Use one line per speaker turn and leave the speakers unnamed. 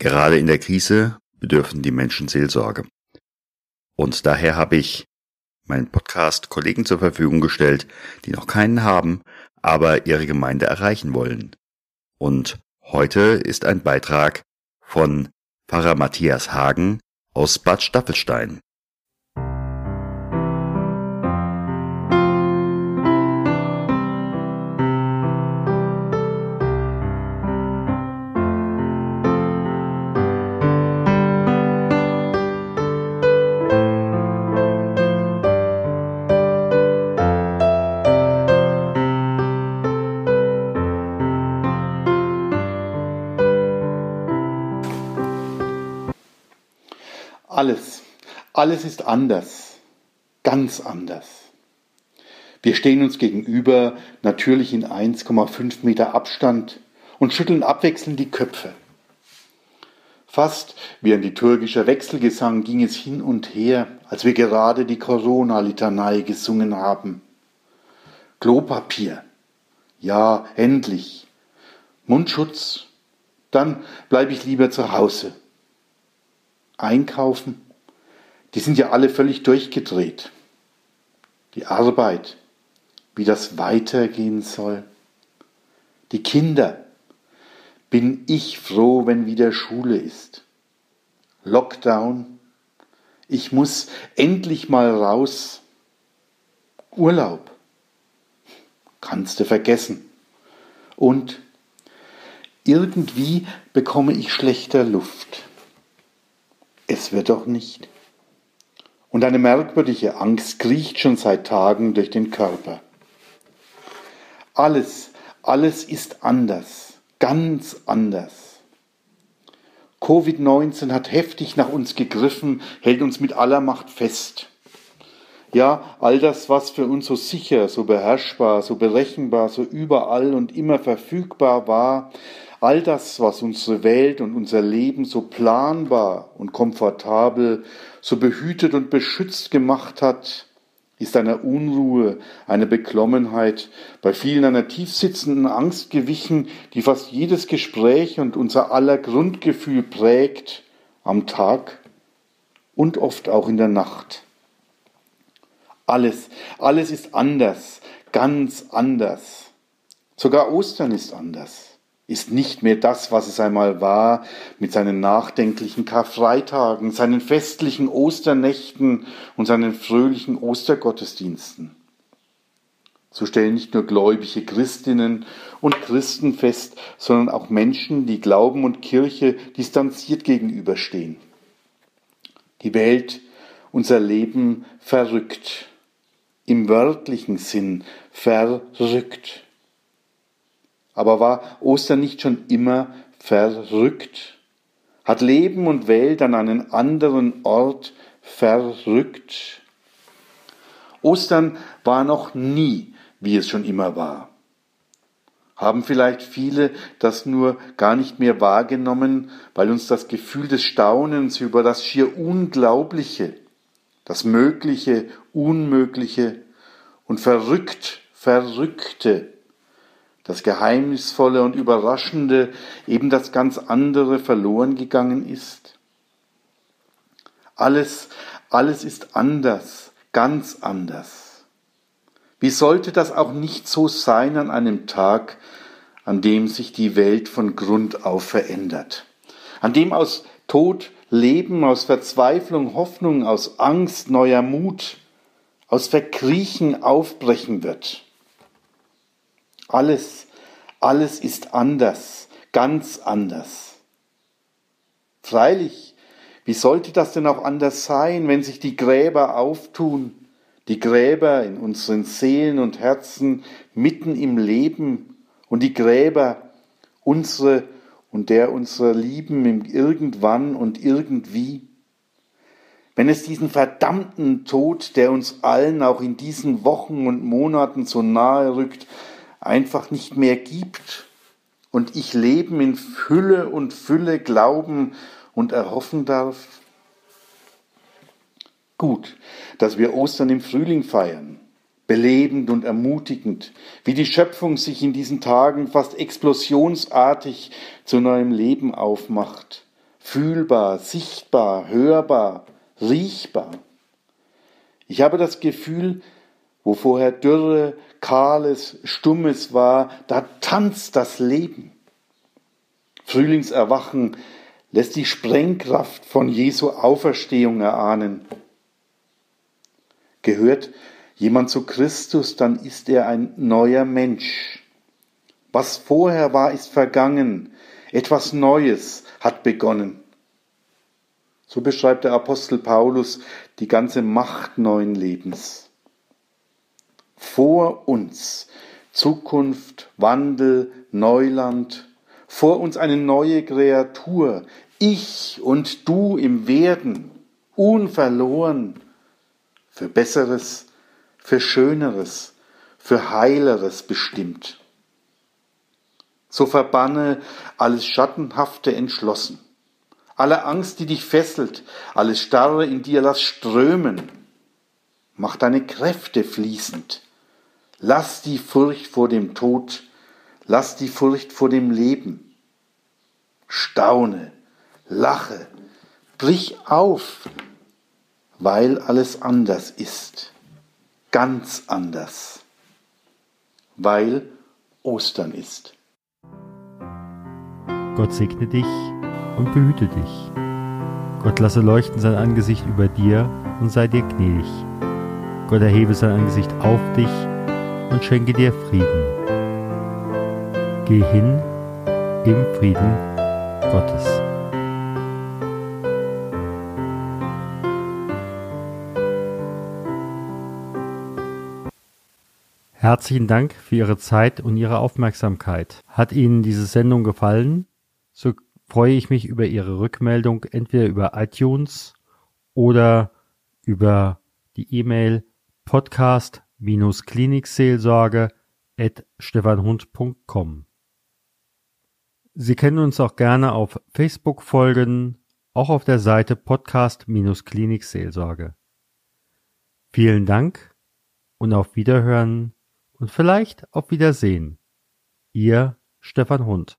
Gerade in der Krise bedürfen die Menschen Seelsorge. Und daher habe ich meinen Podcast Kollegen zur Verfügung gestellt, die noch keinen haben, aber ihre Gemeinde erreichen wollen. Und heute ist ein Beitrag von Pfarrer Matthias Hagen aus Bad Staffelstein.
Alles, alles ist anders, ganz anders. Wir stehen uns gegenüber, natürlich in 1,5 Meter Abstand und schütteln abwechselnd die Köpfe. Fast wie ein liturgischer Wechselgesang ging es hin und her, als wir gerade die Corona-Litanei gesungen haben. Klopapier. Ja, endlich. Mundschutz. Dann bleibe ich lieber zu Hause einkaufen, die sind ja alle völlig durchgedreht. Die Arbeit, wie das weitergehen soll. Die Kinder, bin ich froh, wenn wieder Schule ist. Lockdown, ich muss endlich mal raus. Urlaub, kannst du vergessen. Und irgendwie bekomme ich schlechter Luft es wird doch nicht. Und eine merkwürdige Angst kriecht schon seit Tagen durch den Körper. Alles, alles ist anders, ganz anders. Covid-19 hat heftig nach uns gegriffen, hält uns mit aller Macht fest. Ja, all das, was für uns so sicher, so beherrschbar, so berechenbar, so überall und immer verfügbar war, All das, was unsere Welt und unser Leben so planbar und komfortabel, so behütet und beschützt gemacht hat, ist einer Unruhe, einer Beklommenheit, bei vielen einer tiefsitzenden Angst gewichen, die fast jedes Gespräch und unser aller Grundgefühl prägt, am Tag und oft auch in der Nacht. Alles, alles ist anders, ganz anders. Sogar Ostern ist anders ist nicht mehr das, was es einmal war, mit seinen nachdenklichen Karfreitagen, seinen festlichen Osternächten und seinen fröhlichen Ostergottesdiensten. So stellen nicht nur gläubige Christinnen und Christen fest, sondern auch Menschen, die Glauben und Kirche distanziert gegenüberstehen. Die Welt, unser Leben verrückt, im wörtlichen Sinn verrückt. Aber war Ostern nicht schon immer verrückt? Hat Leben und Welt an einen anderen Ort verrückt? Ostern war noch nie, wie es schon immer war. Haben vielleicht viele das nur gar nicht mehr wahrgenommen, weil uns das Gefühl des Staunens über das schier Unglaubliche, das Mögliche, Unmögliche und verrückt, Verrückte das Geheimnisvolle und Überraschende, eben das ganz andere verloren gegangen ist? Alles, alles ist anders, ganz anders. Wie sollte das auch nicht so sein an einem Tag, an dem sich die Welt von Grund auf verändert, an dem aus Tod Leben, aus Verzweiflung Hoffnung, aus Angst neuer Mut, aus Verkriechen aufbrechen wird. Alles, alles ist anders, ganz anders. Freilich, wie sollte das denn auch anders sein, wenn sich die Gräber auftun, die Gräber in unseren Seelen und Herzen mitten im Leben und die Gräber unsere und der unserer Lieben im Irgendwann und irgendwie? Wenn es diesen verdammten Tod, der uns allen auch in diesen Wochen und Monaten so nahe rückt, einfach nicht mehr gibt und ich Leben in Fülle und Fülle glauben und erhoffen darf? Gut, dass wir Ostern im Frühling feiern, belebend und ermutigend, wie die Schöpfung sich in diesen Tagen fast explosionsartig zu neuem Leben aufmacht, fühlbar, sichtbar, hörbar, riechbar. Ich habe das Gefühl, wo vorher Dürre, Kahles, Stummes war, da tanzt das Leben. Frühlingserwachen lässt die Sprengkraft von Jesu Auferstehung erahnen. Gehört jemand zu Christus, dann ist er ein neuer Mensch. Was vorher war, ist vergangen. Etwas Neues hat begonnen. So beschreibt der Apostel Paulus die ganze Macht neuen Lebens. Vor uns. Zukunft, Wandel, Neuland, vor uns eine neue Kreatur, ich und du im Werden, unverloren, für Besseres, für Schöneres, für Heileres bestimmt. So verbanne alles Schattenhafte entschlossen, alle Angst, die dich fesselt, alles Starre in dir lass strömen, mach deine Kräfte fließend, lass die Furcht vor dem Tod, lass die Furcht vor dem Leben, staune, lache, brich auf, weil alles anders ist, ganz anders, weil Ostern ist.
Gott segne dich und behüte dich. Gott lasse leuchten sein Angesicht über dir und sei dir gnädig. Gott erhebe sein Angesicht auf dich und schenke dir Frieden. Geh hin im Frieden Gottes. Herzlichen Dank für Ihre Zeit und Ihre Aufmerksamkeit. Hat Ihnen diese Sendung gefallen? So freue ich mich über Ihre Rückmeldung entweder über iTunes oder über die E-Mail podcast-klinikseelsorge at stefanhund.com. Sie können uns auch gerne auf Facebook folgen, auch auf der Seite Podcast-Klinikseelsorge. Vielen Dank und auf Wiederhören und vielleicht auf Wiedersehen. Ihr Stefan Hund.